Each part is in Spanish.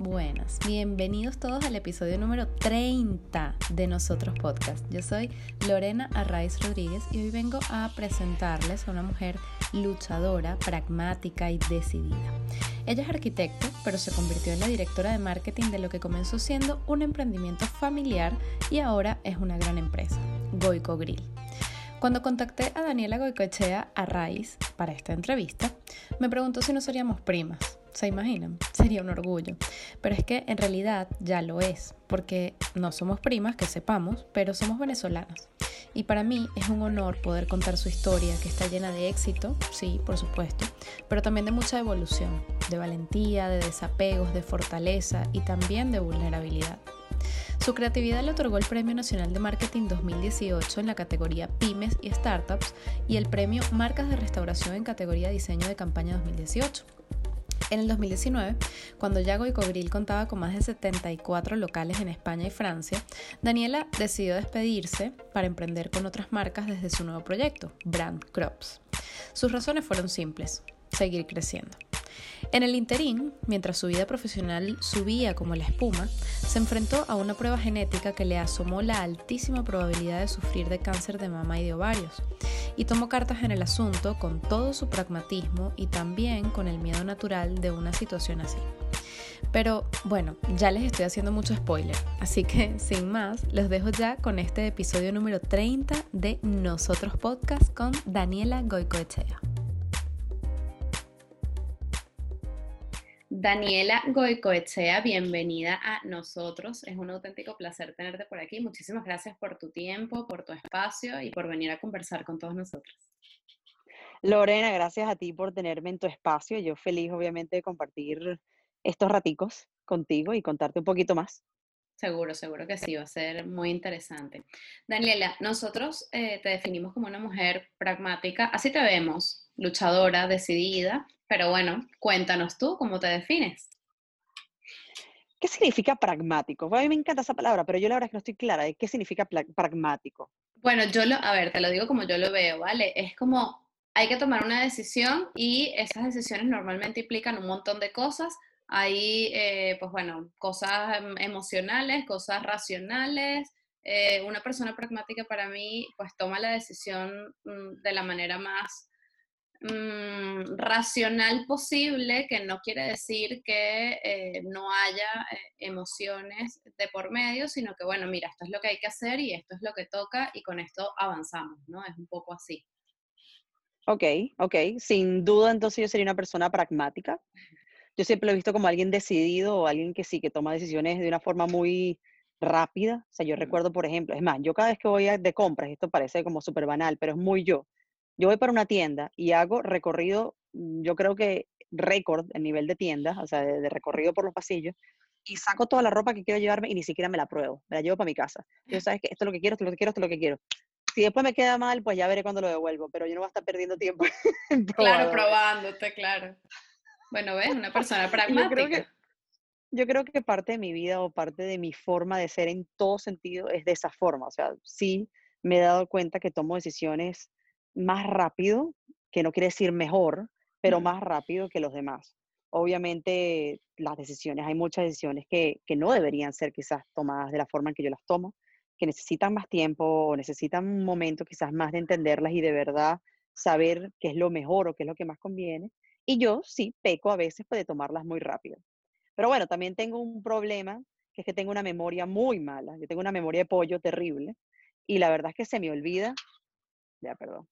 buenas. Bienvenidos todos al episodio número 30 de Nosotros Podcast. Yo soy Lorena Arraiz Rodríguez y hoy vengo a presentarles a una mujer luchadora, pragmática y decidida. Ella es arquitecto, pero se convirtió en la directora de marketing de lo que comenzó siendo un emprendimiento familiar y ahora es una gran empresa, Goico Grill. Cuando contacté a Daniela Goicoechea Arraiz para esta entrevista, me preguntó si no seríamos primas. ¿Se imaginan? Sería un orgullo. Pero es que en realidad ya lo es, porque no somos primas, que sepamos, pero somos venezolanas. Y para mí es un honor poder contar su historia, que está llena de éxito, sí, por supuesto, pero también de mucha evolución, de valentía, de desapegos, de fortaleza y también de vulnerabilidad. Su creatividad le otorgó el Premio Nacional de Marketing 2018 en la categoría Pymes y Startups y el Premio Marcas de Restauración en categoría Diseño de Campaña 2018. En el 2019, cuando Yago y Cogril contaba con más de 74 locales en España y Francia, Daniela decidió despedirse para emprender con otras marcas desde su nuevo proyecto, Brand Crops. Sus razones fueron simples, seguir creciendo. En el interín, mientras su vida profesional subía como la espuma, se enfrentó a una prueba genética que le asomó la altísima probabilidad de sufrir de cáncer de mama y de ovarios, y tomó cartas en el asunto con todo su pragmatismo y también con el miedo natural de una situación así. Pero bueno, ya les estoy haciendo mucho spoiler, así que sin más, los dejo ya con este episodio número 30 de Nosotros Podcast con Daniela Goicoechea. Daniela Goicoechea, bienvenida a nosotros. Es un auténtico placer tenerte por aquí. Muchísimas gracias por tu tiempo, por tu espacio y por venir a conversar con todos nosotros. Lorena, gracias a ti por tenerme en tu espacio. Yo feliz, obviamente, de compartir estos raticos contigo y contarte un poquito más. Seguro, seguro que sí, va a ser muy interesante. Daniela, nosotros eh, te definimos como una mujer pragmática, así te vemos, luchadora, decidida, pero bueno, cuéntanos tú cómo te defines. ¿Qué significa pragmático? a mí me encanta esa palabra, pero yo la verdad es que no estoy clara de qué significa pragmático. Bueno, yo lo, a ver, te lo digo como yo lo veo, ¿vale? Es como hay que tomar una decisión y esas decisiones normalmente implican un montón de cosas. Hay, eh, pues bueno, cosas em, emocionales, cosas racionales. Eh, una persona pragmática para mí, pues toma la decisión mm, de la manera más Mm, racional posible, que no quiere decir que eh, no haya eh, emociones de por medio, sino que, bueno, mira, esto es lo que hay que hacer y esto es lo que toca y con esto avanzamos, ¿no? Es un poco así. Ok, ok. Sin duda, entonces yo sería una persona pragmática. Yo siempre lo he visto como alguien decidido o alguien que sí, que toma decisiones de una forma muy rápida. O sea, yo recuerdo, por ejemplo, es más, yo cada vez que voy de compras, esto parece como súper banal, pero es muy yo yo voy para una tienda y hago recorrido, mm, yo creo que récord en nivel de tienda, o sea, de, recorrido por los pasillos, y saco toda la ropa que quiero llevarme y ni siquiera me la pruebo, me la llevo para mi casa. Yo sabes que esto es lo que quiero, esto es lo que quiero, esto es lo que quiero. Si después me queda mal, pues ya veré cuándo lo devuelvo, pero yo no voy a estar perdiendo tiempo. claro, probándote, claro. Bueno, ves, una persona pragmática. Yo creo, que, yo creo que parte de mi vida o parte de mi forma de ser en todo sentido es de esa forma. O sea, sí me he dado cuenta que tomo decisiones más rápido, que no quiere decir mejor, pero más rápido que los demás. Obviamente las decisiones, hay muchas decisiones que, que, no deberían ser quizás tomadas de la forma en que yo las tomo, que necesitan más tiempo o necesitan un momento quizás más de entenderlas y de verdad saber qué es lo mejor o qué es lo que más conviene. Y yo sí peco a veces puede tomarlas muy rápido. Pero bueno, también tengo un problema, que es que tengo una memoria muy mala. Yo tengo una memoria de pollo terrible y la verdad es que se me olvida, ya perdón,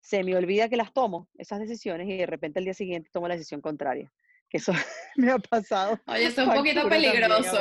se me olvida que las tomo, esas decisiones, y de repente el día siguiente tomo la decisión contraria. Que eso me ha pasado. Oye, eso es un poquito peligroso.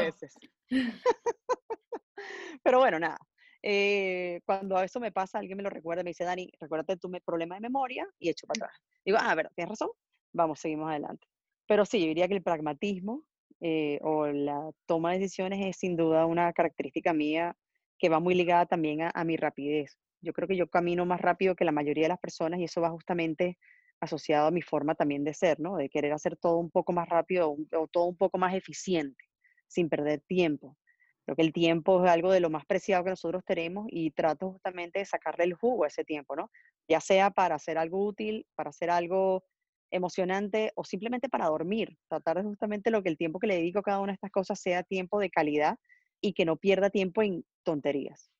Pero bueno, nada. Eh, cuando eso me pasa, alguien me lo recuerda, me dice, Dani, recuérdate tu problema de memoria y echo para atrás. Digo, ah, ver, tienes razón, vamos, seguimos adelante. Pero sí, yo diría que el pragmatismo eh, o la toma de decisiones es sin duda una característica mía que va muy ligada también a mi rapidez. Yo creo que yo camino más rápido que la mayoría de las personas y eso va justamente asociado a mi forma también de ser, ¿no? De querer hacer todo un poco más rápido o, todo un poco más eficiente, sin perder tiempo. Creo que el tiempo es algo de lo más preciado que nosotros tenemos y trato justamente de sacarle el jugo a ese tiempo, ¿no? Ya sea para hacer algo útil, para hacer algo emocionante o simplemente para dormir. Tratar de justamente lo que el tiempo que le dedico a cada una de estas cosas sea tiempo de calidad y que no pierda tiempo en tonterías.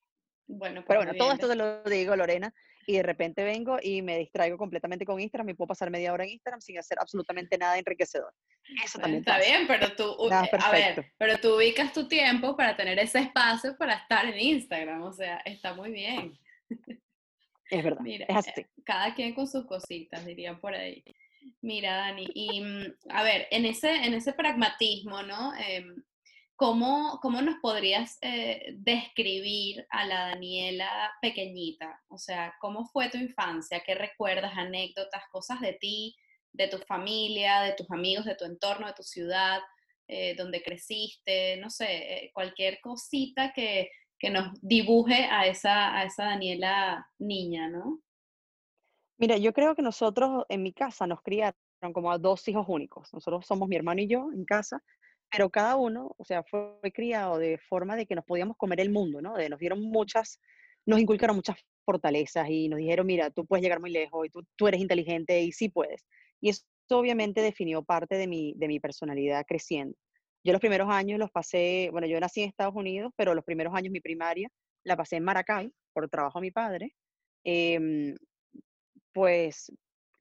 Bueno, Pero bueno, todo esto te lo digo, Lorena, y de repente vengo y me distraigo completamente con Instagram y puedo pasar media hora en Instagram sin hacer absolutamente nada enriquecedor. Eso también Está bien, pero tú, eh, a ver, pero tú ubicas tu tiempo para tener ese espacio para estar en Instagram, o sea, está muy bien. Es verdad, Mira, es así. Eh, cada quien con sus cositas, dirían por ahí. Mira, Dani, y mm, a ver, en ese, en ese pragmatismo, ¿no? Em, ¿Cómo, ¿cómo, nos podrías eh, describir a la Daniela pequeñita? O sea, ¿cómo fue tu infancia? ¿Qué recuerdas, anécdotas, cosas de ti, de tu familia, de tus amigos, de tu entorno, de tu ciudad, eh, donde creciste? No sé, eh, cualquier cosita que, que, nos dibuje a esa, a esa Daniela niña, ¿no? Mira, yo creo que nosotros en mi casa nos criaron como a dos hijos únicos. Nosotros somos mi hermano y yo en casa pero cada uno, o sea, fue criado de forma de que nos podíamos comer el mundo, ¿no? De, nos dieron muchas, nos inculcaron muchas fortalezas y nos dijeron, mira, tú puedes llegar muy lejos y tú, tú eres inteligente y sí puedes. Y eso obviamente definió parte de mi, de mi personalidad creciendo. Yo los primeros años los pasé, bueno, yo nací en Estados Unidos, pero los primeros años mi primaria la pasé en Maracay por trabajo de mi padre. Em, pues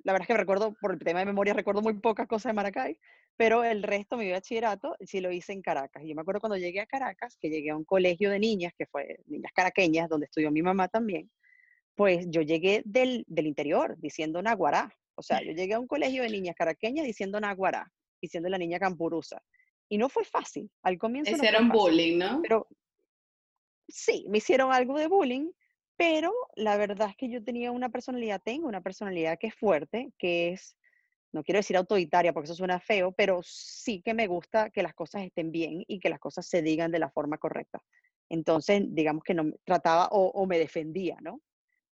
la verdad es que recuerdo, por el tema de memoria, recuerdo muy pocas cosas de Maracay, pero el resto, mi bachillerato, sí lo hice en Caracas. Y yo me acuerdo cuando llegué a Caracas, que llegué a un colegio de niñas, que fue niñas caraqueñas, donde estudió mi mamá también, pues yo llegué del, del interior diciendo Naguará. O sea, yo llegué a un colegio de niñas caraqueñas diciendo Naguará, diciendo la niña campurusa. Y no fue fácil. Al comienzo. Hicieron bullying, ¿no? Pero sí, me hicieron algo de bullying, pero la verdad es que yo tenía una personalidad, tengo una personalidad que es fuerte, que es no quiero decir autoritaria porque eso suena feo, pero sí que me gusta que las cosas estén bien y que las cosas se digan de la forma correcta. Entonces, digamos que no trataba o, me defendía, ¿no?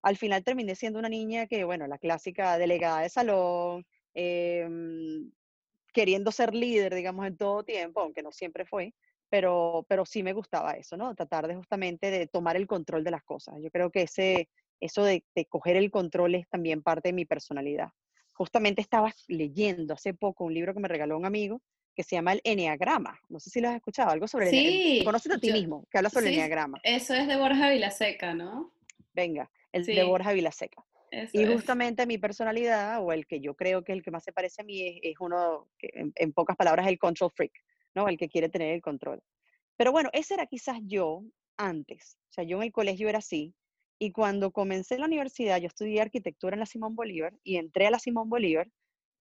Al final terminé siendo una niña que, bueno, la clásica delegada de salón, em, queriendo ser líder, digamos, en todo tiempo, aunque no siempre fue, pero, pero sí me gustaba eso, ¿no? Tratar de justamente de tomar el control de las cosas. Yo creo que ese, eso de, de coger el control es también parte de mi personalidad justamente estaba leyendo hace poco un libro que me regaló un amigo que se llama el Enneagrama. No sé si lo has escuchado, algo sobre sí, el, Conoce a ti mismo, que habla sobre el Enneagrama. Eso es de Borja Vilaseca, ¿no? Venga, el de Borja Vilaseca. y justamente mi personalidad, o el que yo creo que es el que más se parece a mí, es, uno, en, en, pocas palabras, el control freak, ¿no? El que quiere tener el control. Pero bueno, ese era quizás yo antes. O sea, yo en el colegio era así, y cuando comencé la universidad, yo estudié arquitectura en la Simón Bolívar y entré a la Simón Bolívar,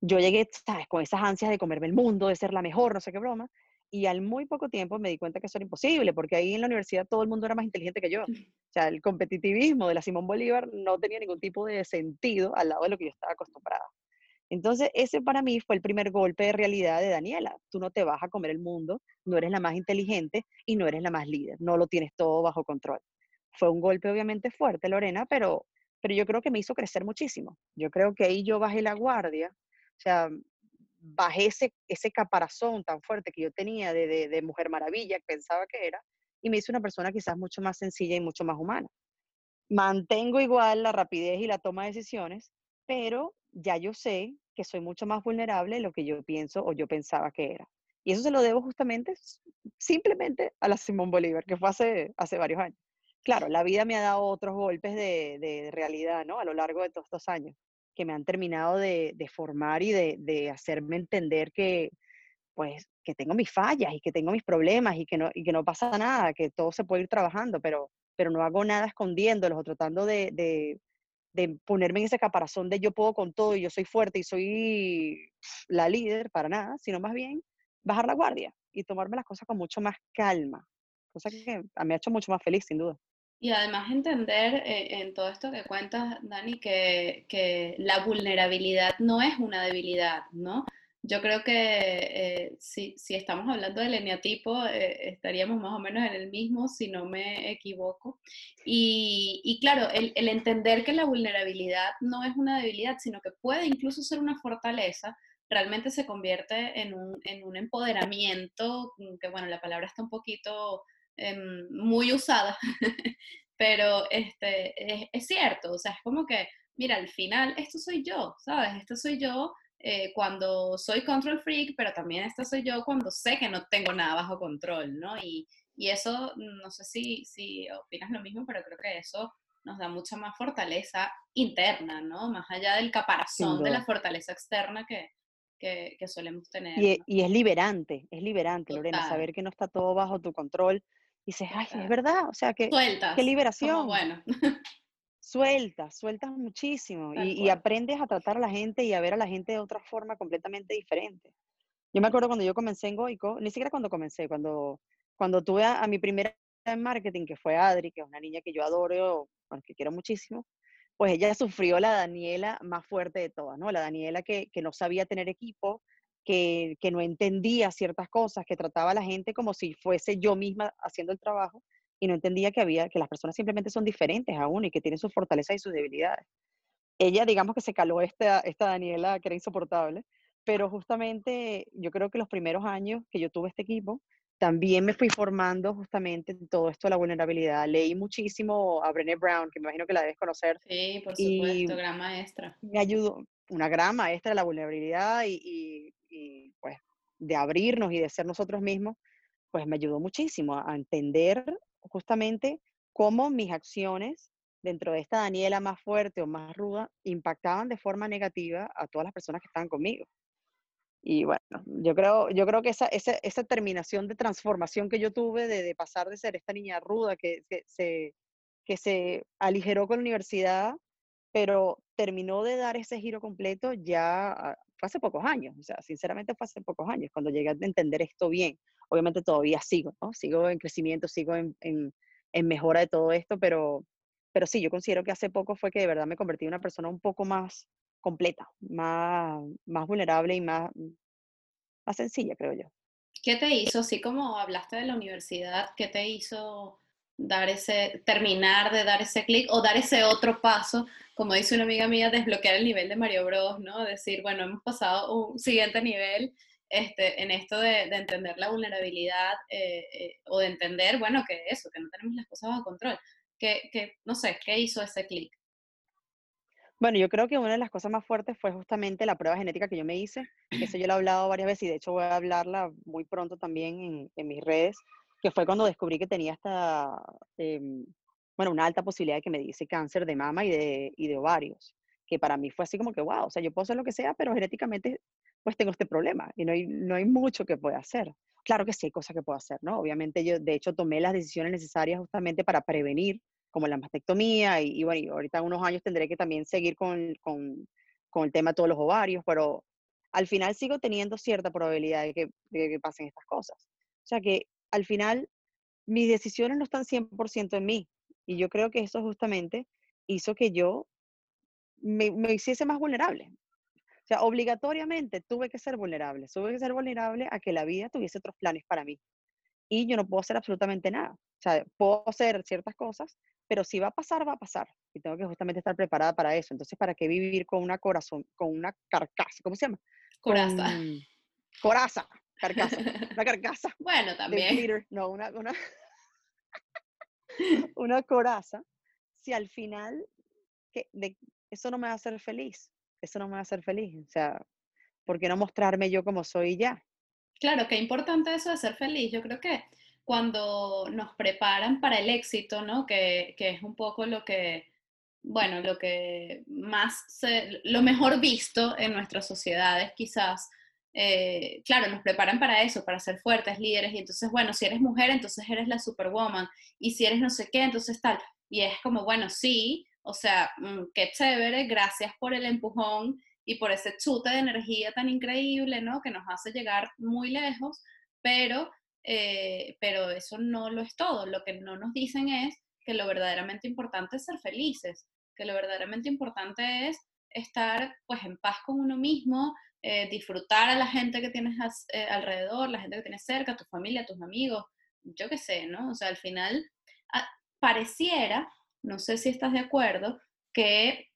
yo llegué, ¿sabes? Con esas ansias de comerme el mundo, de ser la mejor, no sé qué broma. Y al muy poco tiempo me di cuenta que eso era imposible, porque ahí en la universidad todo el mundo era más inteligente que yo. O sea, el competitivismo de la Simón Bolívar no tenía ningún tipo de sentido al lado de lo que yo estaba acostumbrada. Entonces, ese para mí fue el primer golpe de realidad de Daniela. Tú no te vas a comer el mundo, no eres la más inteligente y no eres la más líder, no lo tienes todo bajo control. Fue un golpe obviamente fuerte, Lorena, pero, pero yo creo que me hizo crecer muchísimo. Yo creo que ahí yo bajé la guardia, o sea, bajé ese, ese caparazón tan fuerte que yo tenía de, de, Mujer Maravilla, que pensaba que era, y me hizo una persona quizás mucho más sencilla y mucho más humana. Mantengo igual la rapidez y la toma de decisiones, pero ya yo sé que soy mucho más vulnerable de lo que yo pienso o yo pensaba que era. Y eso se lo debo justamente, simplemente a la Simón Bolívar, que fue hace, hace varios años claro, la vida me ha dado otros golpes de, realidad, ¿no? A lo largo de todos estos años, que me han terminado de, formar y de, hacerme entender que, pues, que tengo mis fallas y que tengo mis problemas y que no, y que no pasa nada, que todo se puede ir trabajando, pero, pero no hago nada escondiéndolos o tratando de, ponerme en ese caparazón de yo puedo con todo y yo soy fuerte y soy la líder, para nada, sino más bien bajar la guardia y tomarme las cosas con mucho más calma, cosa que me ha hecho mucho más feliz, sin duda. Y además entender eh, en todo esto que cuentas, Dani, que, que, la vulnerabilidad no es una debilidad, ¿no? Yo creo que eh, si, si, estamos hablando del eneatipo, eh, estaríamos más o menos en el mismo, si no me equivoco. Y, y claro, el, el, entender que la vulnerabilidad no es una debilidad, sino que puede incluso ser una fortaleza, realmente se convierte en un, en un empoderamiento, que bueno, la palabra está un poquito Em, muy usada, pero este, es, cierto, o sea, es como que, mira, al final, esto soy yo, ¿sabes? Esto soy yo eh, cuando soy control freak, pero también esta soy yo cuando sé que no tengo nada bajo control, ¿no? Y, y eso, no sé si, si opinas lo mismo, pero creo que eso nos da mucha más fortaleza interna, ¿no? Más allá del caparazón de la fortaleza externa que, que, que solemos tener. Y, y, es liberante, es liberante, Lorena, saber que no está todo bajo tu control. Y dices, ay, es verdad, o sea, que, Sueltas, qué liberación. bueno. sueltas, sueltas muchísimo y, y, aprendes a tratar a la gente y a ver a la gente de otra forma completamente diferente. Yo me acuerdo cuando yo comencé en Goico, ni siquiera cuando comencé, cuando cuando tuve a, mi primera en marketing, que fue Adri, que es una niña que yo adoro, que quiero muchísimo, pues ella sufrió la Daniela más fuerte de todas, ¿no? La Daniela que, que no sabía tener equipo, que, que, no entendía ciertas cosas, que trataba a la gente como si fuese yo misma haciendo el trabajo y no entendía que había que las personas simplemente son diferentes aún y que tienen sus fortalezas y sus debilidades. Ella, digamos que se caló esta, esta Daniela que era insoportable, pero justamente yo creo que los primeros años que yo tuve este equipo, también me fui formando justamente en todo esto de la vulnerabilidad. Leí muchísimo a Brené Brown, que me imagino que la debes conocer. Sí, por supuesto, gran maestra. Me ayudó, una gran maestra de la vulnerabilidad y, y, pues de abrirnos y de ser nosotros mismos, pues me ayudó muchísimo a entender justamente cómo mis acciones dentro de esta Daniela más fuerte o más ruda impactaban de forma negativa a todas las personas que estaban conmigo. Y bueno, yo creo, yo creo que esa, esa, esa terminación de transformación que yo tuve de, pasar de ser esta niña ruda que, que, se, que se aligeró con la universidad, pero terminó de dar ese giro completo ya ah, fue hace pocos años, o sea, sinceramente fue hace pocos años cuando llegué a entender esto bien. Obviamente todavía sigo, ¿no? Sigo en crecimiento, sigo en, en, en mejora de todo esto, pero, pero sí, yo considero que hace poco fue que de verdad me convertí en una persona un poco más completa, más, más vulnerable y más, más sencilla, creo yo. ¿Qué te hizo, así como hablaste de la universidad, qué te hizo dar ese, terminar de dar ese clic o dar ese otro paso, como dice una amiga mía, desbloquear el nivel de Mario Bros, ¿no? Decir, bueno, hemos pasado un siguiente nivel este, en esto de, de entender la vulnerabilidad eh, eh, o de entender, bueno, que eso, que no tenemos las cosas bajo control. Que, que no sé, ¿qué hizo ese clic? Bueno, yo creo que una de las cosas más fuertes fue justamente la prueba genética que yo me hice. Eso yo lo he hablado varias veces y de hecho voy a hablarla muy pronto también en, en mis redes, que fue cuando descubrí que tenía esta, eh, bueno, una alta posibilidad de que me diese cáncer de mama y de, y de ovarios, que para mí fue así como que, wow, o sea, yo puedo hacer lo que sea, pero genéticamente pues tengo este problema y no hay, no hay mucho que pueda hacer. Claro que sí hay cosas que puedo hacer, ¿no? Obviamente yo de hecho tomé las decisiones necesarias justamente para prevenir como la mastectomía y, y bueno, y ahorita unos años tendré que también seguir con, con, con, el tema de todos los ovarios, pero al final sigo teniendo cierta probabilidad de que, de que pasen estas cosas. O sea que al final mis decisiones no están 100% en mí y yo creo que eso justamente hizo que yo me, me hiciese más vulnerable. O sea, obligatoriamente tuve que ser vulnerable, tuve que ser vulnerable a que la vida tuviese otros planes para mí. Y yo no puedo hacer absolutamente nada. O sea, puedo hacer ciertas cosas, pero si va a pasar, va a pasar. Y tengo que justamente estar preparada para eso. Entonces, ¿para qué vivir con una corazón, con una carcasa? ¿Cómo se llama? Coraza. Con, coraza, carcasa, una carcasa. bueno, también. no, una, una, una coraza. Si al final, que, de, eso no me va a hacer feliz. Eso no me va a hacer feliz. O sea, ¿por qué no mostrarme yo como soy ya? Claro, qué importante eso de ser feliz. Yo creo que cuando nos preparan para el éxito, ¿no? Que, que es un poco lo que, bueno, lo que más, se, lo mejor visto en nuestras sociedades quizás. Eh, claro, nos preparan para eso, para ser fuertes, líderes, y entonces, bueno, si eres mujer, entonces eres la superwoman, y si eres no sé qué, entonces tal. Y es como, bueno, sí, o sea, mmm, qué chévere, gracias por el empujón y por ese chute de energía tan increíble, ¿no? Que nos hace llegar muy lejos, pero eh, pero eso no lo es todo. Lo que no nos dicen es que lo verdaderamente importante es ser felices, que lo verdaderamente importante es estar pues en paz con uno mismo, eh, disfrutar a la gente que tienes eh, alrededor, la gente que tienes cerca, tu familia, tus amigos, yo qué sé, ¿no? O sea, al final a, pareciera, no sé si estás de acuerdo, que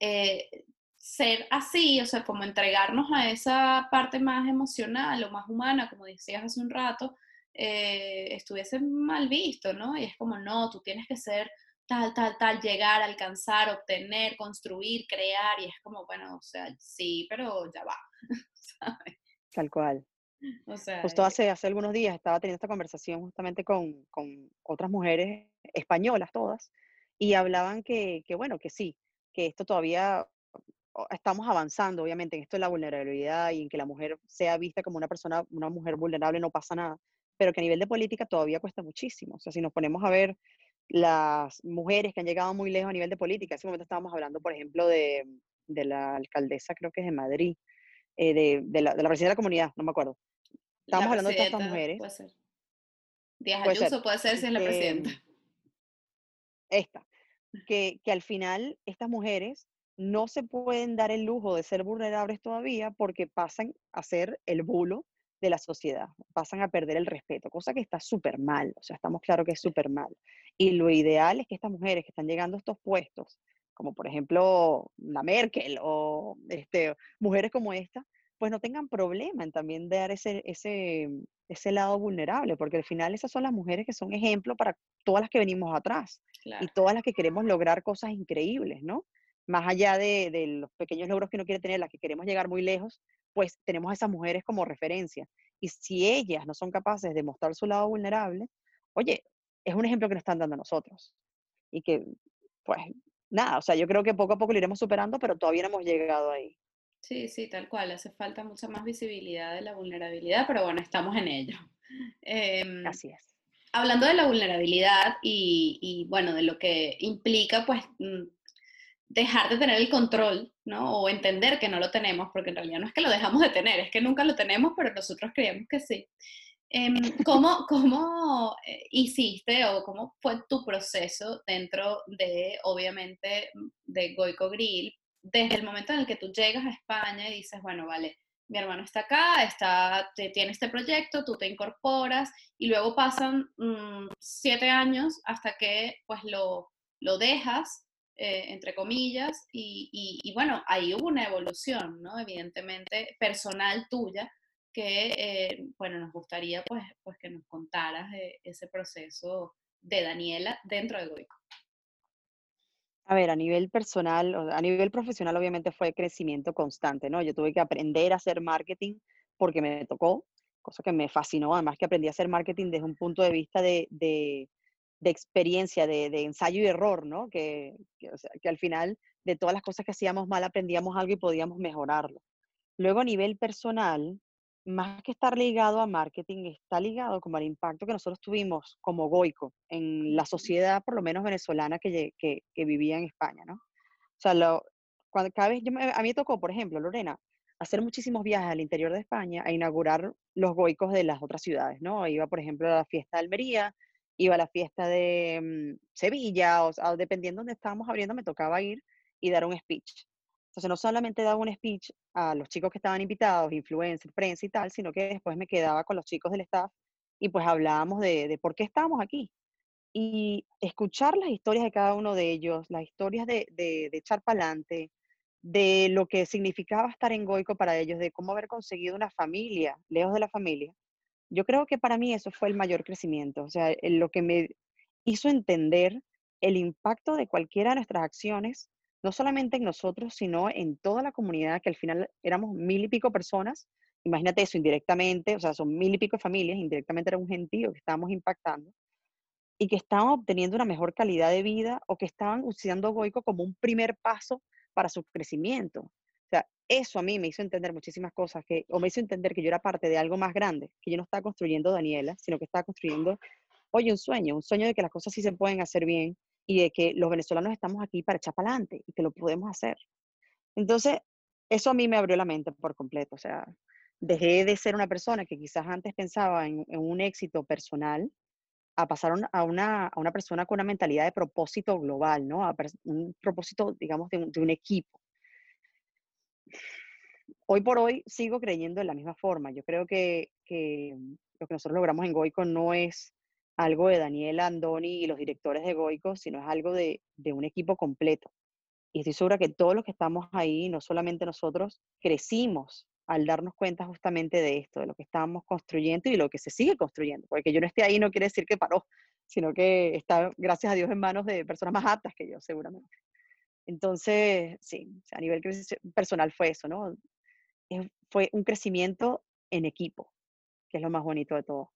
eh, ser así, o sea, como entregarnos a esa parte más emocional o más humana, como decías hace un rato, eh, estuviese mal visto, ¿no? Y es como, no, tú tienes que ser tal, tal, tal, llegar, alcanzar, obtener, construir, crear, y es como, bueno, o sea, sí, pero ya va, ¿sabes? Tal cual. O sea, Justo eh, hace, hace algunos días estaba teniendo esta conversación justamente con, con otras mujeres españolas todas, y hablaban que, que, bueno, que sí, que esto todavía estamos avanzando, obviamente, en esto de la vulnerabilidad y en que la mujer sea vista como una persona, una mujer vulnerable, no pasa nada, pero que a nivel de política todavía cuesta muchísimo. O sea, si nos ponemos a ver las mujeres que han llegado muy lejos a nivel de política, en ese momento estábamos hablando, por ejemplo, de, de la alcaldesa, creo que es de Madrid, eh, de, de la, de la presidenta de la comunidad, no me acuerdo. Estábamos hablando de todas estas mujeres, puede ser. Díaz puede ser, Ayuso puede ser si es la que presidenta. esta, que, que al final estas mujeres no se pueden dar el lujo de ser vulnerables todavía porque pasan a ser el bulo de la sociedad, pasan a perder el respeto, cosa que está súper mal, o sea, estamos claros que es súper mal. Y lo ideal es que estas mujeres que están llegando a estos puestos, como por ejemplo la Merkel o este, mujeres como esta, pues no tengan problema en también dar ese, ese, ese lado vulnerable, porque al final esas son las mujeres que son ejemplo para todas las que venimos atrás y todas las que queremos lograr cosas increíbles, ¿no? Más allá de, de los pequeños logros que uno quiere tener, las que queremos llegar muy lejos, pues tenemos a esas mujeres como referencia. Y si ellas no son capaces de mostrar su lado vulnerable, oye, es un ejemplo que nos están dando a nosotros. Y que, pues, nada, o sea, yo creo que poco a poco lo iremos superando, pero todavía no hemos llegado ahí. Sí, sí, tal cual. Hace falta mucha más visibilidad de la vulnerabilidad, pero bueno, estamos en ello. Em, Así es. hablando de la vulnerabilidad y, y, bueno, de lo que implica, pues, mm, dejar de tener el control, ¿no? O entender que no lo tenemos, porque en realidad no es que lo dejamos de tener, es que nunca lo tenemos, pero nosotros creemos que sí. Em, ¿cómo, cómo eh, hiciste o cómo fue tu proceso dentro de, obviamente, de Goico Grill, desde el momento en el que tú llegas a España y dices, bueno, vale, mi hermano está acá, está, tiene este proyecto, tú te incorporas y luego pasan mm, siete años hasta que pues lo, lo dejas, eh, entre comillas, y, y- y bueno, ahí hubo una evolución, ¿no? Evidentemente, personal tuya, que, eh, bueno, nos gustaría pues, pues que nos contaras de ese proceso de Daniela dentro de Goico. A ver, a nivel personal, a nivel profesional, obviamente fue crecimiento constante, ¿no? Yo tuve que aprender a hacer marketing porque me tocó, cosa que me fascinó, además que aprendí a hacer marketing desde un punto de vista de, de, de experiencia, de, de ensayo y error, ¿no? Que, que, o sea, que al final de todas las cosas que hacíamos mal aprendíamos algo y podíamos mejorarlo. Luego, a nivel personal, más que estar ligado a marketing, está ligado como al impacto que nosotros tuvimos como Goico en la sociedad, por lo menos venezolana, que, que, que vivía en España, ¿no? O sea, lo, cuando, cada vez yo me- a mí me tocó, por ejemplo, Lorena, hacer muchísimos viajes al interior de España a inaugurar los Goicos de las otras ciudades, ¿no? Iba, por ejemplo, a la fiesta de Almería, iba a la fiesta de mm, Sevilla, o sea, dependiendo de dónde estábamos abriendo, me tocaba ir y dar un speech. Entonces, no solamente daba un speech a los chicos que estaban invitados, influencers, prensa y tal, sino que después me quedaba con los chicos del staff y pues hablábamos de, por qué estábamos aquí. Y escuchar las historias de cada uno de ellos, las historias de, de, de echar para adelante, de lo que significaba estar en Goico para ellos, de cómo haber conseguido una familia, lejos de la familia. Yo creo que para mí eso fue el mayor crecimiento, o sea, lo que me hizo entender el impacto de cualquiera de nuestras acciones, no solamente en nosotros, sino en toda la comunidad, que al final éramos mil y pico personas. Imagínate eso indirectamente, o sea, son mil y pico familias, indirectamente era un gentío que estábamos impactando y que estaban obteniendo una mejor calidad de vida o que estaban usando Goico como un primer paso para su crecimiento. O sea, eso a mí me hizo entender muchísimas cosas, que, o me hizo entender que yo era parte de algo más grande, que yo no estaba construyendo Daniela, sino que estaba construyendo, oye, un sueño, un sueño de que las cosas sí se pueden hacer bien y de que los venezolanos estamos aquí para echar para adelante y que lo podemos hacer. Entonces, eso a mí me abrió la mente por completo, o sea, dejé de ser una persona que quizás antes pensaba en, un éxito personal a pasar a una, a una persona con una mentalidad de propósito global, ¿no? A un propósito, digamos, de un, de un equipo. Hoy por hoy sigo creyendo de la misma forma. Yo creo que, que lo que nosotros logramos en Goico no es algo de Daniela Andoni y los directores de Goico, sino es algo de, un equipo completo. Y estoy segura que todos los que estamos ahí, no solamente nosotros, crecimos al darnos cuenta justamente de esto, de lo que estábamos construyendo y lo que se sigue construyendo. Porque que yo no esté ahí no quiere decir que paró. sino que está, gracias a Dios, en manos de personas más aptas que yo, seguramente. Entonces, sí, a nivel personal fue eso, ¿no? Fue un crecimiento en equipo, que es lo más bonito de todo.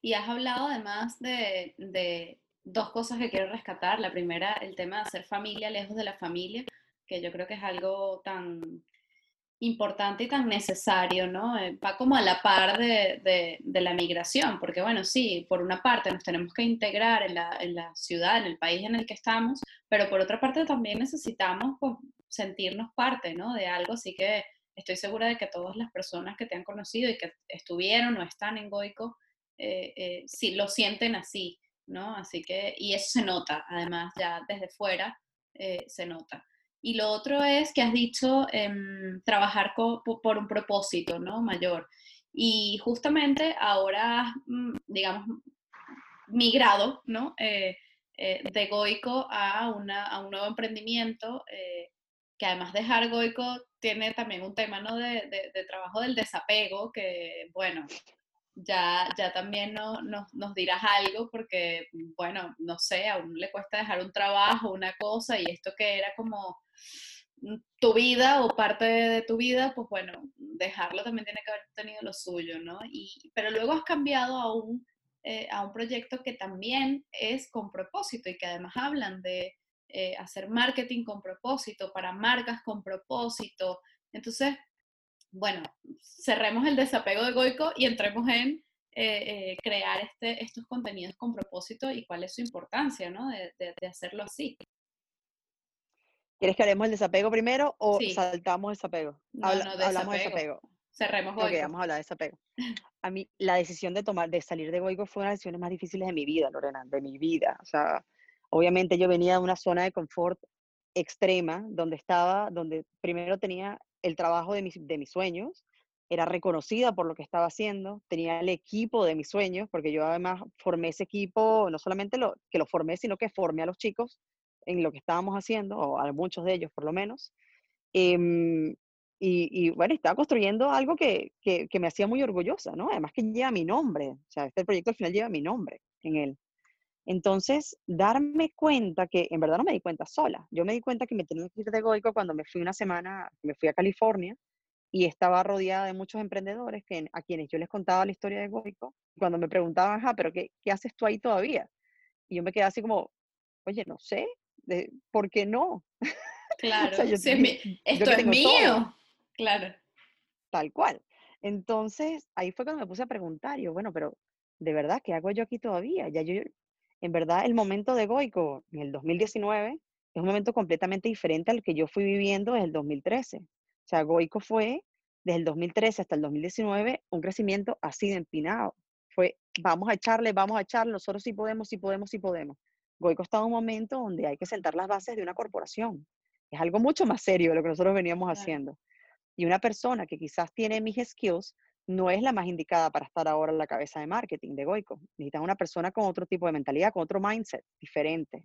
Y has hablado además de, de dos cosas que quiero rescatar. La primera, el tema de hacer familia lejos de la familia, que yo creo que es algo tan importante y tan necesario, ¿no? Eh, va como a la par de, la migración, porque bueno, sí, por una parte nos tenemos que integrar en la, ciudad, en el país en el que estamos, pero por otra parte también necesitamos pues, sentirnos parte, ¿no? De algo, así que estoy segura de que todas las personas que te han conocido y que estuvieron o están en Goico, eh, eh, lo sienten así, ¿no? Así que, y eso se nota, además, ya desde fuera se nota. Y lo otro es que has dicho em, trabajar por un propósito ¿no? mayor. Y justamente ahora, mm, digamos, migrado ¿no? Eh, eh, de Goico a, una, a, un nuevo emprendimiento, eh, que además de dejar Goico tiene también un tema ¿no? de, de, trabajo del desapego, que bueno, ya, ya también no, nos dirás algo porque, bueno, no sé, a le cuesta dejar un trabajo, una cosa, y esto que era como tu vida o parte de tu vida, pues bueno, dejarlo también tiene que haber tenido lo suyo, ¿no? Y, pero luego has cambiado a un, eh, a un proyecto que también es con propósito y que además hablan de eh, hacer marketing con propósito, para marcas con propósito. Entonces, bueno, cerremos el desapego de Goico y entremos en eh, crear este, estos contenidos con propósito y cuál es su importancia, ¿no? De, de hacerlo así. ¿Quieres que hablemos del desapego primero o saltamos desapego? No, no, hablamos de desapego. Cerremos Goico. Ok, vamos a hablar de desapego. A mí, la decisión de tomar, de salir de Goico fue una de las decisiones más difíciles de mi vida, Lorena, de mi vida. O sea, obviamente yo venía de una zona de confort extrema, donde estaba, donde primero tenía el trabajo de mis, de mis sueños, era reconocida por lo que estaba haciendo, tenía el equipo de mis sueños, porque yo además formé ese equipo, no solamente lo, que lo formé, sino que formé a los chicos en lo que estábamos haciendo, o a muchos de ellos por lo menos. Em, y, bueno, estaba construyendo algo que, que, me hacía muy orgullosa, ¿no? Además que lleva mi nombre, o sea, este proyecto al final lleva mi nombre en él. Entonces, darme cuenta que en verdad no me di cuenta sola. Yo me di cuenta que me tenía que ir de Goico cuando me fui una semana, me fui a California y estaba rodeada de muchos emprendedores que, a quienes yo les contaba la historia de Goico. Cuando me preguntaban, ajá, pero qué, qué haces tú ahí todavía? Y yo me quedé así como, oye, no sé, ¿por qué no? Claro, esto es mío. Claro. Tal cual. Entonces, ahí fue cuando me puse a preguntar, yo, bueno, pero de verdad, ¿qué hago yo aquí todavía? Ya yo, en verdad, el momento de Goico en el 2019 es un momento completamente diferente al que yo fui viviendo desde el 2013. O sea, Goico fue desde el 2013 hasta el 2019 un crecimiento así de empinado. Fue, vamos a echarle, vamos a echarle, nosotros sí podemos, sí podemos, sí podemos. Goico está en un momento donde hay que sentar las bases de una corporación. Es algo mucho más serio de lo que nosotros veníamos haciendo. Y una persona que quizás tiene mis skills no es la más indicada para estar ahora en la cabeza de marketing de Goico. Necesitan una persona con otro tipo de mentalidad, con otro mindset diferente.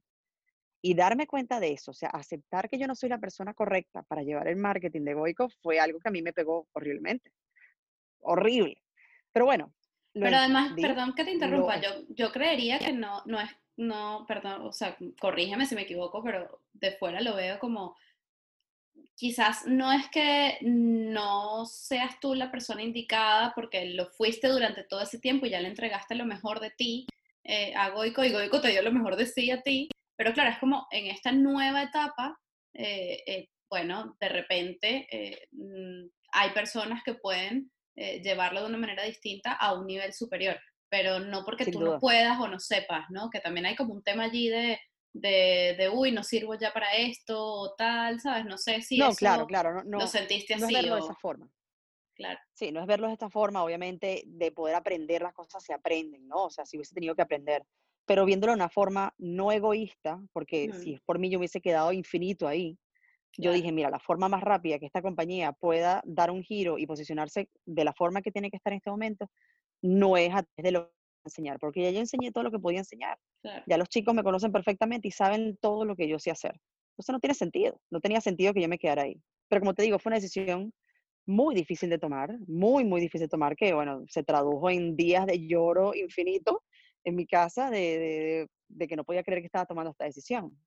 Y darme cuenta de eso, o sea, aceptar que yo no soy la persona correcta para llevar el marketing de Goico fue algo que a mí me pegó horriblemente. Horrible. Pero bueno. Pero además, perdón que te interrumpa, yo, yo creería que no, no es no, perdón, o sea, corrígeme si me equivoco, pero de fuera lo veo como, quizás no es que no seas tú la persona indicada porque lo fuiste durante todo ese tiempo y ya le entregaste lo mejor de ti eh, a Goico y Goico te dio lo mejor de sí a ti, pero claro, es como en esta nueva etapa, eh, eh, bueno, de repente mm, hay personas que pueden llevarlo de una manera distinta a un nivel superior pero no porque tú no puedas o no sepas, ¿no? Que también hay como un tema allí de, de, de, uy, no sirvo ya para esto o tal, ¿sabes? No sé si no, claro, claro, no, lo sentiste así. No es verlo de esa forma. Claro. Sí, no es verlo de esta forma, obviamente, de poder aprender las cosas se aprenden, ¿no? O sea, si hubiese tenido que aprender, pero viéndolo de una forma no egoísta, porque si es por mí yo hubiese quedado infinito ahí, yo dije, mira, la forma más rápida que esta compañía pueda dar un giro y posicionarse de la forma que tiene que estar en este momento no es a través de lo enseñar, porque ya yo enseñé todo lo que podía enseñar. Ya los chicos me conocen perfectamente y saben todo lo que yo sé hacer. Entonces no tiene sentido, no tenía sentido que yo me quedara ahí. Pero como te digo, fue una decisión muy difícil de tomar, muy, muy difícil de tomar, que bueno, se tradujo en días de lloro infinito, en mi casa de, de, que no podía creer que estaba tomando esta decisión.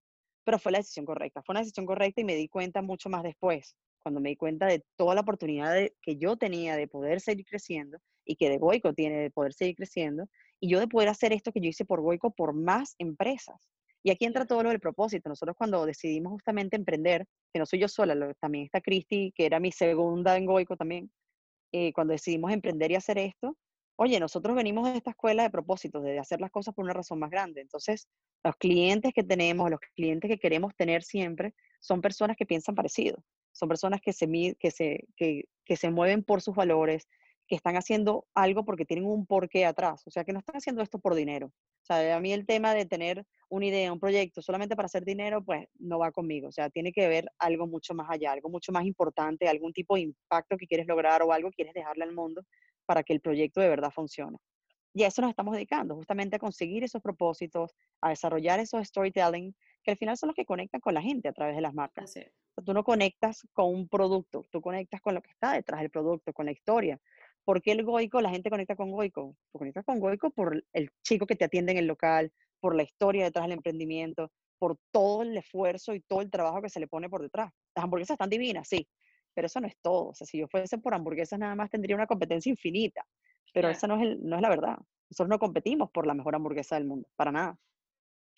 Pero fue la decisión correcta, fue una decisión correcta y me di cuenta mucho más después, cuando me di cuenta de toda la oportunidad que yo tenía de poder seguir creciendo y que de Goico tiene de poder seguir creciendo y yo de poder hacer esto que yo hice por Goico por más empresas. Y aquí entra todo lo del propósito. Nosotros cuando decidimos justamente emprender, que no soy yo sola, también está Cristi, que era mi segunda en Goico también, eh, cuando decidimos emprender y hacer esto, oye, nosotros venimos de esta escuela de propósitos, de hacer las cosas por una razón más grande. Entonces, los clientes que tenemos, los clientes que queremos tener siempre, son personas que piensan parecido, son personas que se, que se, que, se mueven por sus valores, que están haciendo algo porque tienen un porqué atrás, o sea, que no están haciendo esto por dinero. O sea, a mí el tema de tener una idea, un proyecto solamente para hacer dinero, pues no va conmigo. O sea, tiene que ver algo mucho más allá, algo mucho más importante, algún tipo de impacto que quieres lograr o algo que quieres dejarle al mundo para que el proyecto de verdad funcione. Y a eso nos estamos dedicando, justamente a conseguir esos propósitos, a desarrollar esos storytelling, que al final son los que conectan con la gente a través de las marcas. tú no conectas con un producto, tú conectas con lo que está detrás del producto, con la historia. ¿Por qué el Goico, la gente conecta con Goico? Tú conectas con Goico por el chico que te atiende en el local, por la historia detrás del emprendimiento, por todo el esfuerzo y todo el trabajo que se le pone por detrás. Las hamburguesas están divinas, sí, pero eso no es todo. O sea, si yo fuese por hamburguesas nada más tendría una competencia infinita, pero esa no es, no es la verdad. Nosotros no competimos por la mejor hamburguesa del mundo, para nada.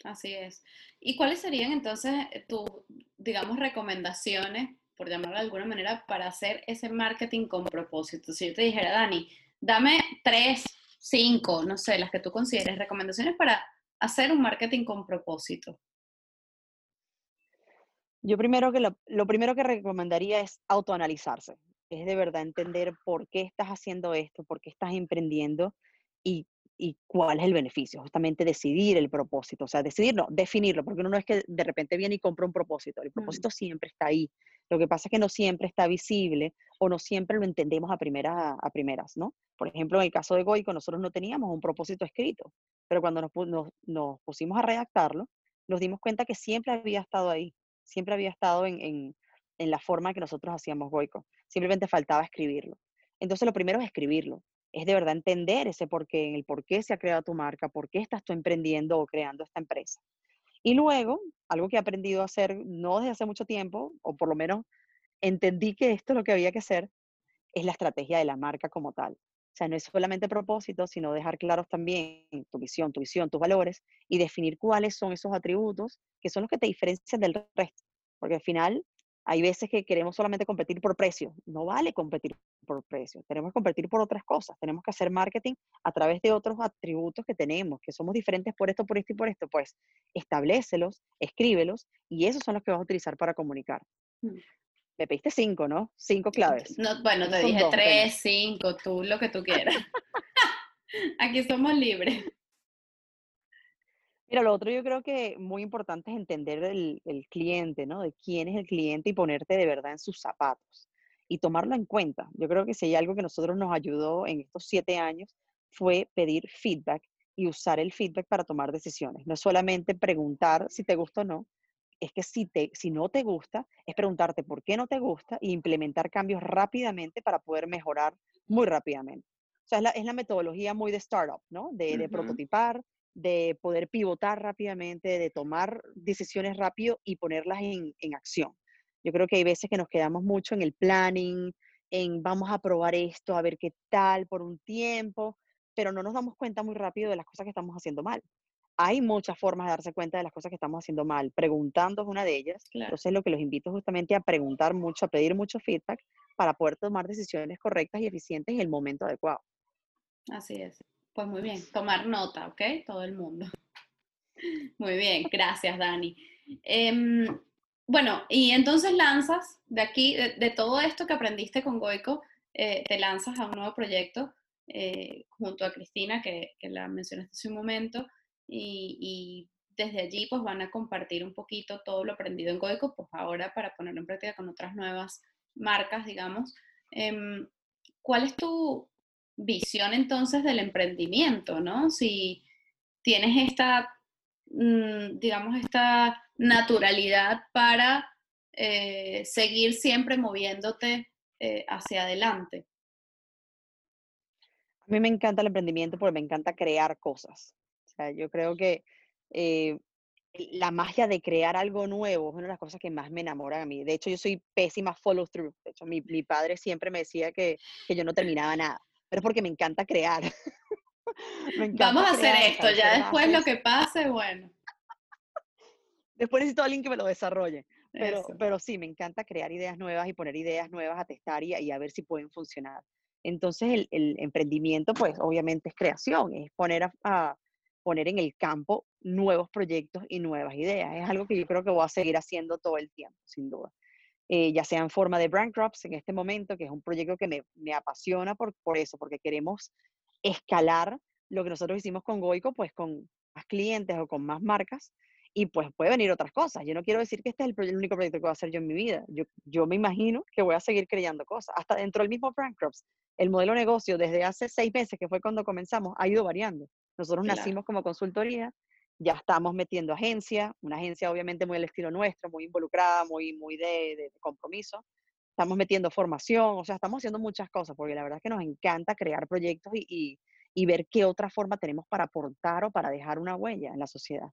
Así es. ¿Y cuáles serían entonces eh, tus, digamos, recomendaciones, por llamarlo de alguna manera, para hacer ese marketing con propósito? Si yo te dijera, Dani, dame tres, cinco, no sé, las que tú consideres, recomendaciones para hacer un marketing con propósito. Yo primero que lo, primero que recomendaría es autoanalizarse, es de verdad entender por qué estás haciendo esto, por qué estás emprendiendo y, cuál es el beneficio, justamente decidir el propósito, o sea, decidirlo, definirlo, porque uno no es que de repente viene y compra un propósito, el propósito siempre está ahí. Lo que pasa es que no siempre está visible o no siempre lo entendemos a, primera, a primeras, ¿no? Por ejemplo, en el caso de Goico, nosotros no teníamos un propósito escrito, pero cuando nos, nos pusimos a redactarlo, nos dimos cuenta que siempre había estado ahí, siempre había estado en, la forma que nosotros hacíamos Goico. Simplemente faltaba escribirlo. Entonces, lo primero es escribirlo. Es de verdad entender ese porqué, en el por qué se ha creado tu marca, por qué estás tú emprendiendo o creando esta empresa. Y luego, algo que he aprendido a hacer no desde hace mucho tiempo, o por lo menos entendí que esto es lo que había que hacer, es la estrategia de la marca como tal. O sea, no es solamente propósito, sino dejar claros también tu visión, tu visión, tus valores y definir cuáles son esos atributos que son los que te diferencian del resto. Porque al final hay veces que queremos solamente competir por precio. No vale competir por precio. Tenemos que competir por otras cosas. Tenemos que hacer marketing a través de otros atributos que tenemos, que somos diferentes por esto, por esto y por esto. Pues establecelos, escríbelos y esos son los que vas a utilizar para comunicar. Mm. Me pediste cinco, ¿no? Cinco claves. No, bueno, te dije tres, cinco, tú lo que tú quieras. Aquí somos libres. Mira, lo otro yo creo que muy importante es entender el, cliente, ¿no? De quién es el cliente y ponerte de verdad en sus zapatos y tomarlo en cuenta. Yo creo que si hay algo que nosotros nos ayudó en estos siete años fue pedir feedback y usar el feedback para tomar decisiones. No solamente preguntar si te gusta o no, es que si, te, si no te gusta, es preguntarte por qué no te gusta e implementar cambios rápidamente para poder mejorar muy rápidamente. O sea, es la, es la metodología muy de startup, ¿no? De, de prototipar, de poder pivotar rápidamente, de tomar decisiones rápido y ponerlas en, en, acción. Yo creo que hay veces que nos quedamos mucho en el planning, en vamos a probar esto, a ver qué tal por un tiempo, pero no nos damos cuenta muy rápido de las cosas que estamos haciendo mal. Hay muchas formas de darse cuenta de las cosas que estamos haciendo mal. Preguntando es una de ellas. Entonces, lo que los invito justamente a preguntar mucho, a pedir mucho feedback para poder tomar decisiones correctas y eficientes en el momento adecuado. Así es. Pues muy bien, tomar nota, ¿ok? Todo el mundo. Muy bien, gracias Dani. Em, bueno, y entonces lanzas de aquí, de, todo esto que aprendiste con Goico, eh, te lanzas a un nuevo proyecto eh, junto a Cristina, que, la mencionaste hace un momento, y, desde allí pues van a compartir un poquito todo lo aprendido en Goico, pues ahora para ponerlo en práctica con otras nuevas marcas, digamos. Em, ¿Cuál es tu, visión entonces del emprendimiento, ¿no? Si tienes esta, mm, digamos, esta naturalidad para eh, seguir siempre moviéndote eh, hacia adelante. A mí me encanta el emprendimiento porque me encanta crear cosas. sea, yo creo que eh, la magia de crear algo nuevo es una de las cosas que más me enamoran a mí. De hecho, yo soy pésima follow through. De hecho, mi, mi padre siempre me decía que, que, yo no terminaba nada, pero es porque me encanta crear. me encanta Vamos a hacer esto, ya después lo que pase, bueno. después necesito a alguien que me lo desarrolle. Pero, pero sí, me encanta crear ideas nuevas y poner ideas nuevas a testar y, y a ver si pueden funcionar. Entonces, el, el, emprendimiento, pues obviamente es creación, es poner a poner en el campo nuevos proyectos y nuevas ideas. Es algo que yo creo que voy a seguir haciendo todo el tiempo, sin duda. Eh, ya sea en forma de brand crops en este momento, que es un proyecto que me, me apasiona por, por eso, porque queremos escalar lo que nosotros hicimos con Goico, pues con más clientes o con más marcas, y pues puede venir otras cosas. Yo no quiero decir que este es el, el, único proyecto que voy a hacer yo en mi vida. Yo, yo me imagino que voy a seguir creando cosas, hasta dentro del mismo brand crops. El modelo de negocio desde hace seis meses, que fue cuando comenzamos, ha ido variando. Nosotros nacimos como consultoría, ya estamos metiendo agencia, una agencia obviamente muy al estilo nuestro, muy involucrada, muy, muy de, compromiso. Estamos metiendo formación, o sea, estamos haciendo muchas cosas, porque la verdad es que nos encanta crear proyectos y, y, ver qué otra forma tenemos para aportar o para dejar una huella en la sociedad.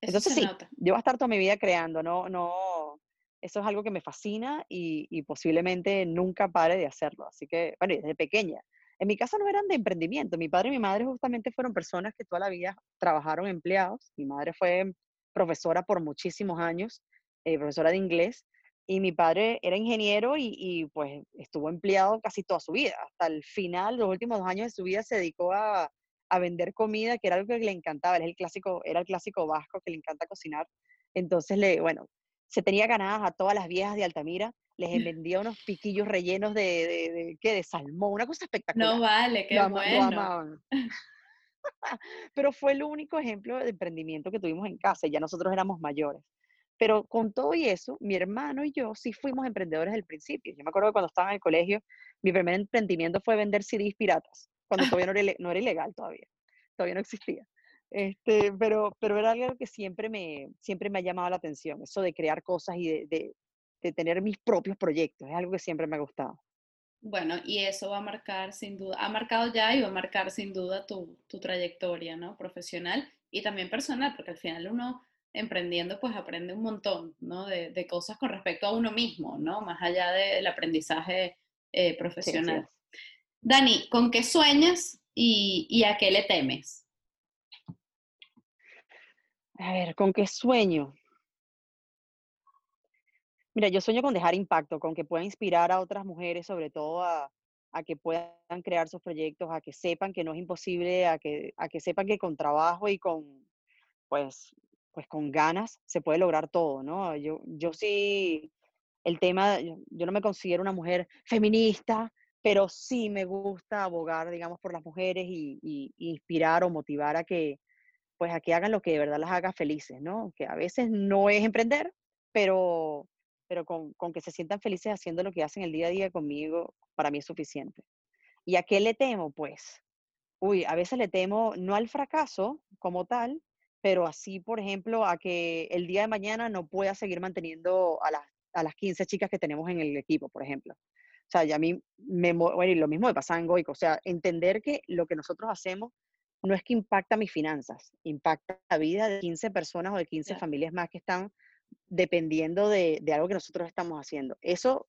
Entonces sí, yo voy a estar toda mi vida creando, no, no, eso es algo que me fascina y, y, posiblemente nunca pare de hacerlo. Así que, bueno, desde pequeña. En mi casa no eran de emprendimiento. Mi padre y mi madre justamente fueron personas que toda la vida trabajaron empleados. Mi madre fue profesora por muchísimos años, eh, profesora de inglés, y mi padre era ingeniero y, pues estuvo empleado casi toda su vida. Hasta el final, los últimos dos años de su vida se dedicó a, a vender comida, que era algo que le encantaba. Era el clásico, era el clásico vasco que le encanta cocinar. Entonces, le, bueno, se tenía ganadas a todas las viejas de Altamira les vendía unos piquillos rellenos de, de, ¿qué? de salmón, una cosa espectacular. No vale, qué bueno. Pero fue el único ejemplo de emprendimiento que tuvimos en casa, ya nosotros éramos mayores. Pero con todo y eso, mi hermano y yo sí fuimos emprendedores del principio. Yo me acuerdo que cuando estaba en el colegio, mi primer emprendimiento fue vender CDs piratas, cuando todavía no era, no era ilegal todavía, todavía no existía. Este, pero, pero era algo que siempre me, siempre me ha llamado la atención, eso de crear cosas y de, de tener mis propios proyectos. Es algo que siempre me ha gustado. Bueno, y eso va a marcar sin duda, ha marcado ya y va a marcar sin duda tu, tu trayectoria, ¿no? Profesional y también personal, porque al final uno emprendiendo pues aprende un montón, ¿no? De, de cosas con respecto a uno mismo, ¿no? Más allá del aprendizaje eh, profesional. Dani, ¿con qué sueñas y, y a qué le temes? A ver, ¿con qué sueño? Mira, yo sueño con dejar impacto, con que pueda inspirar a otras mujeres, sobre todo a, que puedan crear sus proyectos, a que sepan que no es imposible, a que, a que sepan que con trabajo y con, pues, pues con ganas se puede lograr todo, ¿no? Yo, yo sí, el tema, yo, no me considero una mujer feminista, pero sí me gusta abogar, digamos, por las mujeres y, y, inspirar o motivar a que, pues, a que hagan lo que de verdad las haga felices, ¿no? Que a veces no es emprender, pero, pero con, con, que se sientan felices haciendo lo que hacen el día a día conmigo, para mí es suficiente. ¿Y a qué le temo? Pues, uy, a veces le temo no al fracaso como tal, pero así, por ejemplo, a que el día de mañana no pueda seguir manteniendo a las, a las 15 chicas que tenemos en el equipo, por ejemplo. O sea, ya a mí me, bueno, y lo mismo me pasa en Goico, o sea, entender que lo que nosotros hacemos no es que impacta mis finanzas, impacta la vida de 15 personas o de 15 familias más que están dependiendo de, de, algo que nosotros estamos haciendo. Eso,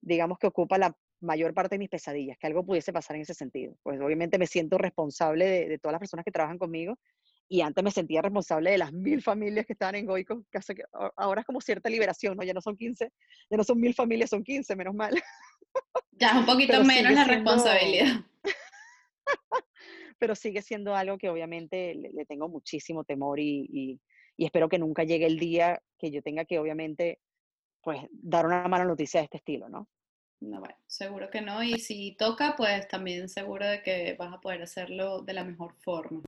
digamos que ocupa la mayor parte de mis pesadillas, que algo pudiese pasar en ese sentido. Pues obviamente me siento responsable de, de todas las personas que trabajan conmigo y antes me sentía responsable de las mil familias que estaban en Goico, que hace que ahora es como cierta liberación, ¿no? Ya no son 15, ya no son mil familias, son 15, menos mal. Ya es un poquito menos la responsabilidad. Pero sigue siendo algo que obviamente le, tengo muchísimo temor y, y espero que nunca llegue el día que yo tenga que obviamente pues dar una mala noticia de este estilo, ¿no? No, bueno, seguro que no. Y si toca, pues también seguro de que vas a poder hacerlo de la mejor forma.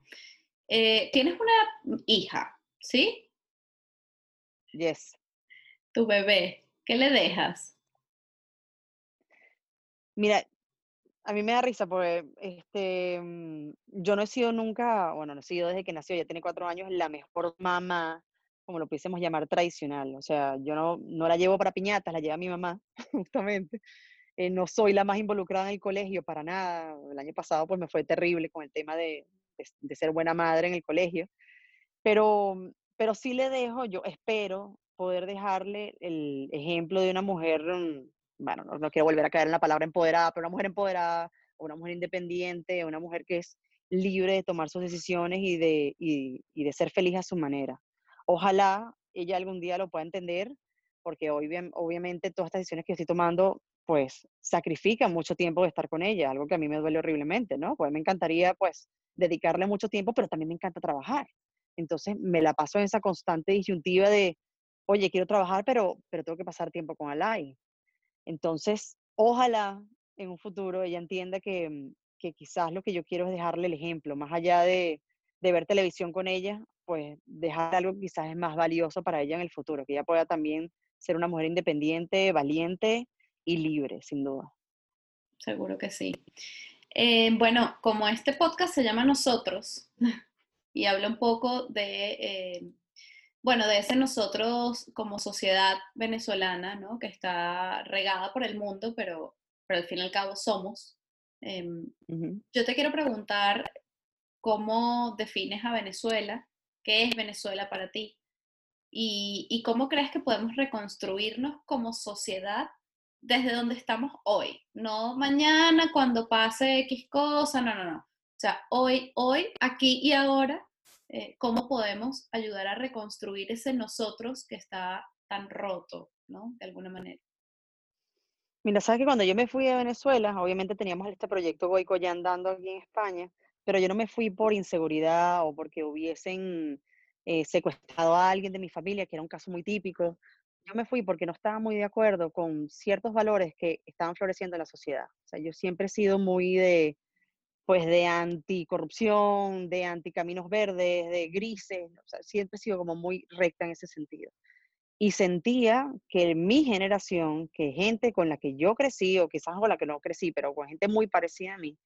Eh, Tienes una hija, ¿sí? Yes. Tu bebé, ¿qué le dejas? Mira, a mí me da risa porque este, mm, yo no he sido nunca, bueno, no he sido desde que nació, ya tiene cuatro años, la mejor mamá, como lo pudiésemos llamar, tradicional. O sea, yo no, no la llevo para piñatas, la lleva mi mamá, justamente. Eh, no soy la más involucrada en el colegio para nada. El año pasado pues me fue terrible con el tema de, de, ser buena madre en el colegio, pero, pero sí le dejo, yo espero poder dejarle el ejemplo de una mujer, mm, bueno, no, no quiero volver a caer en la palabra empoderada, pero una mujer empoderada, una mujer independiente, una mujer que es libre de tomar sus decisiones y de, y, y de ser feliz a su manera. Ojalá ella algún día lo pueda entender, porque hoy, obviamente todas estas decisiones que estoy tomando, pues sacrifican mucho tiempo de estar con ella, algo que a mí me duele horriblemente, ¿no? Pues me encantaría, pues, dedicarle mucho tiempo, pero también me encanta trabajar. Entonces me la paso en esa constante disyuntiva de, oye, quiero trabajar, pero, pero tengo que pasar tiempo con Alay. Entonces, ojalá en un futuro ella entienda que, que quizás lo que yo quiero es dejarle el ejemplo, más allá de ver televisión con ella, pues dejar algo que quizás es más valioso para ella en el futuro, que ella pueda también ser una mujer independiente, valiente y libre, sin duda. Seguro que sí. Eh, bueno, como este podcast se llama Nosotros y habla un poco de, eh, bueno, de ese nosotros como sociedad venezolana, ¿no? Que está regada por el mundo, pero, pero al fin y al cabo somos. Em, yo te quiero preguntar cómo defines a Venezuela, qué es Venezuela para ti y, cómo crees que podemos reconstruirnos como sociedad desde donde estamos hoy, no mañana cuando pase X cosa, no, no, no. O sea, hoy, hoy, aquí y ahora, eh, cómo podemos ayudar a reconstruir ese nosotros que está tan roto, ¿no? De alguna manera. Mira, sabes que cuando yo me fui a Venezuela, obviamente teníamos este proyecto Goico ya andando aquí en España, pero yo no me fui por inseguridad o porque hubiesen eh, secuestrado a alguien de mi familia, que era un caso muy típico. Yo me fui porque no estaba muy de acuerdo con ciertos valores que estaban floreciendo en la sociedad. O sea, yo siempre he sido muy de, pues, de anticorrupción, de anticaminos verdes, de grises. O sea, siempre he sido como muy recta en ese sentido y sentía que mi generación, que gente con la que yo crecí, o quizás con la que no crecí, pero con gente muy parecida a mí,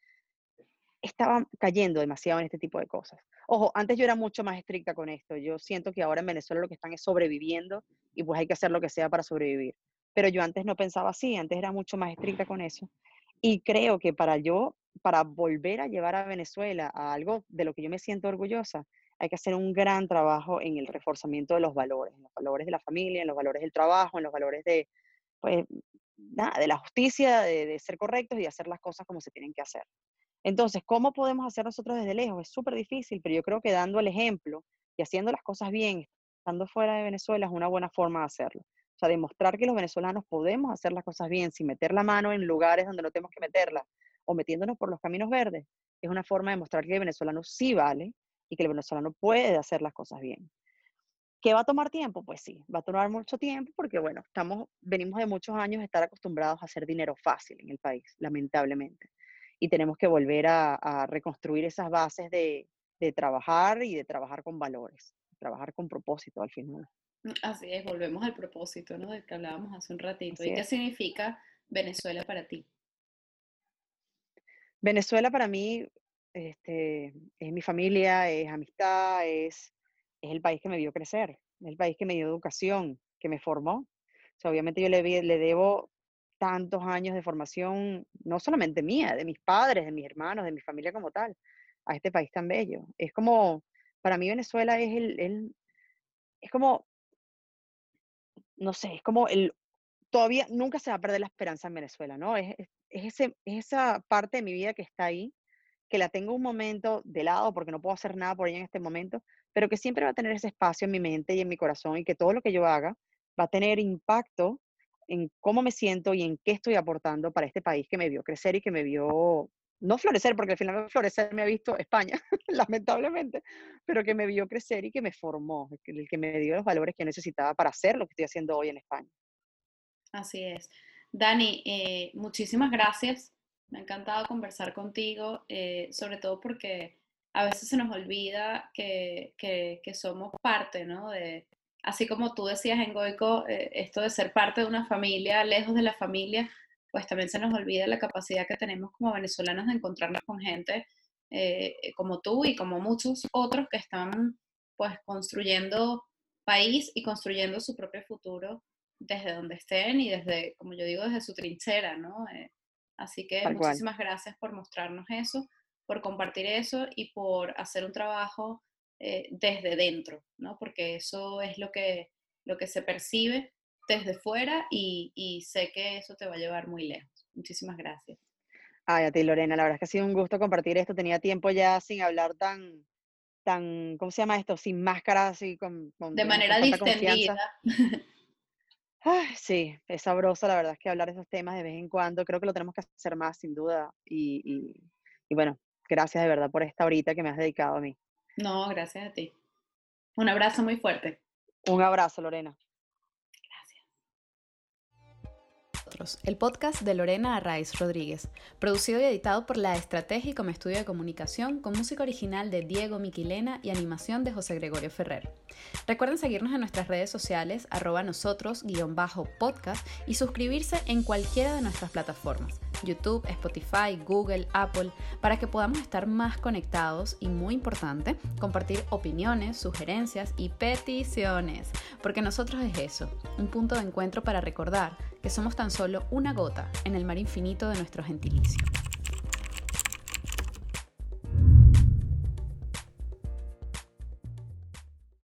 estaba cayendo demasiado en este tipo de cosas. Ojo, antes yo era mucho más estricta con esto. Yo siento que ahora en Venezuela lo que están es sobreviviendo y pues hay que hacer lo que sea para sobrevivir. Pero yo antes no pensaba así, antes era mucho más estricta con eso. Y creo que para yo, para volver a llevar a Venezuela a algo de lo que yo me siento orgullosa, hay que hacer un gran trabajo en el reforzamiento de los valores, en los valores de la familia, en los valores del trabajo, en los valores de, pues, nada, de la justicia, de, ser correctos y hacer las cosas como se tienen que hacer. Entonces, ¿cómo podemos hacer nosotros desde lejos? Es súper difícil, pero yo creo que dando el ejemplo y haciendo las cosas bien, estando fuera de Venezuela, es una buena forma de hacerlo. O sea, demostrar que los venezolanos podemos hacer las cosas bien sin meter la mano en lugares donde no tenemos que meterla o metiéndonos por los caminos verdes, es una forma de mostrar que el venezolano sí vale y que el venezolano puede hacer las cosas bien. ¿Qué va a tomar tiempo? Pues sí, va a tomar mucho tiempo porque, bueno, estamos, venimos de muchos años de estar acostumbrados a hacer dinero fácil en el país, lamentablemente. Y tenemos que volver a, reconstruir esas bases de, trabajar y de trabajar con valores, trabajar con propósito al final. Mm, así es, volvemos al propósito, ¿no? Del que hablábamos hace un ratito. ¿Y qué significa Venezuela para ti? Venezuela para mí este, es mi familia, es amistad, es, es el país que me vio crecer, es el país que me dio educación, que me formó. obviamente yo le, le debo tantos años de formación, no solamente mía, de mis padres, de mis hermanos, de mi familia como tal, a este país tan bello. Es como, para mí Venezuela es el, el es como, no sé, es como el, todavía nunca se va a perder la esperanza en Venezuela, ¿no? Es, es, ese, es esa parte de mi vida que está ahí, que la tengo un momento de lado porque no puedo hacer nada por ella en este momento, pero que siempre va a tener ese espacio en mi mente y en mi corazón y que todo lo que yo haga va a tener impacto en cómo me siento y en qué estoy aportando para este país que me vio crecer y que me vio, no florecer, porque al final florecer me ha visto España, lamentablemente, pero que me vio crecer y que me formó, el que me dio los valores que necesitaba para hacer lo que estoy haciendo hoy en España. Así es. Dani, eh, muchísimas gracias me ha encantado conversar contigo, eh, sobre todo porque a veces se nos olvida que, que, somos parte, ¿no? De, así como tú decías en Goico, eh, esto de ser parte de una familia, lejos de la familia, pues también se nos olvida la capacidad que tenemos como venezolanos de encontrarnos con gente eh, como tú y como muchos otros que están pues construyendo país y construyendo su propio futuro desde donde estén y desde, como yo digo, desde su trinchera, ¿no? Así que muchísimas gracias por mostrarnos eso. por compartir eso y por hacer un trabajo eh, desde dentro, ¿no? Porque eso es lo que, lo que se percibe desde fuera y, y sé que eso te va a llevar muy lejos. Muchísimas gracias. Ay, a ti, Lorena, la verdad es que ha sido un gusto compartir esto. Tenía tiempo ya sin hablar tan, tan, ¿cómo se llama esto? Sin máscara, así con... de manera distendida. sí, es sabroso, la verdad es que hablar de esos temas de vez en cuando, creo que lo tenemos que hacer más, sin duda. Y, y bueno, gracias de verdad por esta horita que me has dedicado a mí. No, gracias a ti. Un abrazo muy fuerte. Un abrazo, Lorena. el podcast de Lorena Arraiz Rodríguez, producido y editado por La Estrategia como estudio de comunicación, con música original de Diego Miquilena y animación de José Gregorio Ferrer. Recuerden seguirnos en nuestras redes sociales, arroba nosotros, guion bajo podcast, y suscribirse en cualquiera de nuestras plataformas, YouTube, Spotify, Google, Apple, para que podamos estar más conectados y, muy importante, compartir opiniones, sugerencias y peticiones, porque nosotros es eso, un punto de encuentro para recordar que somos tan solo una gota en el mar infinito de nuestro gentilicio.